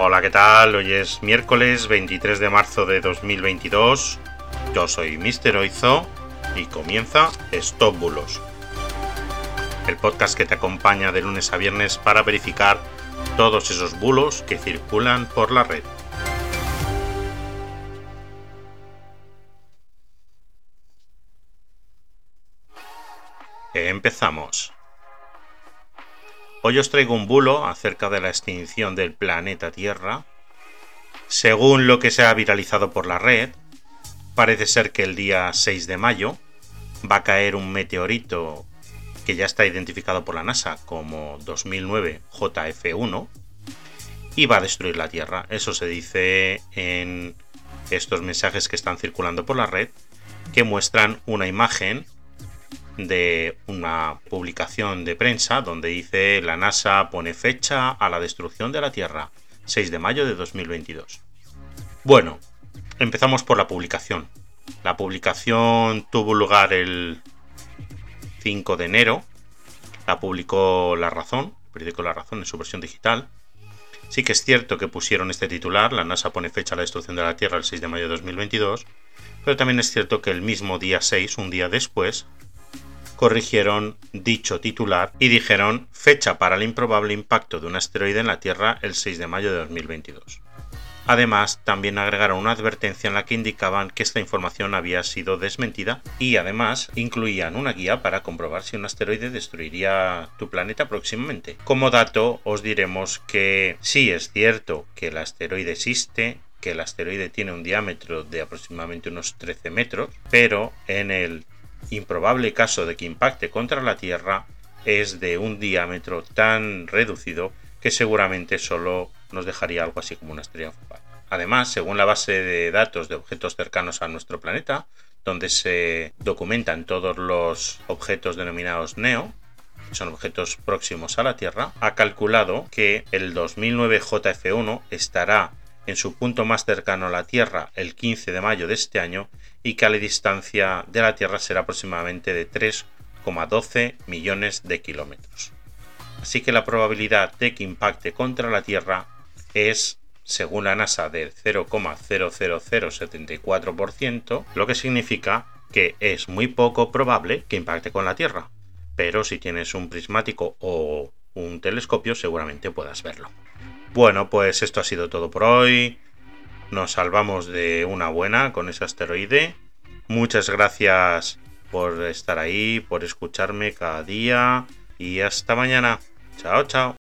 Hola, ¿qué tal? Hoy es miércoles 23 de marzo de 2022. Yo soy Mr. Oizo y comienza Stop Bulos, el podcast que te acompaña de lunes a viernes para verificar todos esos bulos que circulan por la red. Empezamos. Hoy os traigo un bulo acerca de la extinción del planeta Tierra. Según lo que se ha viralizado por la red, parece ser que el día 6 de mayo va a caer un meteorito que ya está identificado por la NASA como 2009 JF1 y va a destruir la Tierra. Eso se dice en estos mensajes que están circulando por la red que muestran una imagen de una publicación de prensa donde dice la NASA pone fecha a la destrucción de la Tierra, 6 de mayo de 2022. Bueno, empezamos por la publicación. La publicación tuvo lugar el 5 de enero, la publicó La Razón, el periódico La Razón en su versión digital. Sí que es cierto que pusieron este titular, la NASA pone fecha a la destrucción de la Tierra el 6 de mayo de 2022, pero también es cierto que el mismo día 6, un día después, corrigieron dicho titular y dijeron fecha para el improbable impacto de un asteroide en la Tierra el 6 de mayo de 2022. Además, también agregaron una advertencia en la que indicaban que esta información había sido desmentida y además incluían una guía para comprobar si un asteroide destruiría tu planeta próximamente. Como dato, os diremos que sí es cierto que el asteroide existe, que el asteroide tiene un diámetro de aproximadamente unos 13 metros, pero en el improbable caso de que impacte contra la Tierra es de un diámetro tan reducido que seguramente solo nos dejaría algo así como una estrella fugaz. Además, según la base de datos de objetos cercanos a nuestro planeta, donde se documentan todos los objetos denominados NEO, que son objetos próximos a la Tierra, ha calculado que el 2009 JF1 estará en su punto más cercano a la Tierra el 15 de mayo de este año y que a la distancia de la Tierra será aproximadamente de 3,12 millones de kilómetros. Así que la probabilidad de que impacte contra la Tierra es, según la NASA, del 0,00074%, lo que significa que es muy poco probable que impacte con la Tierra. Pero si tienes un prismático o un telescopio seguramente puedas verlo. Bueno, pues esto ha sido todo por hoy. Nos salvamos de una buena con ese asteroide. Muchas gracias por estar ahí, por escucharme cada día y hasta mañana. Chao, chao.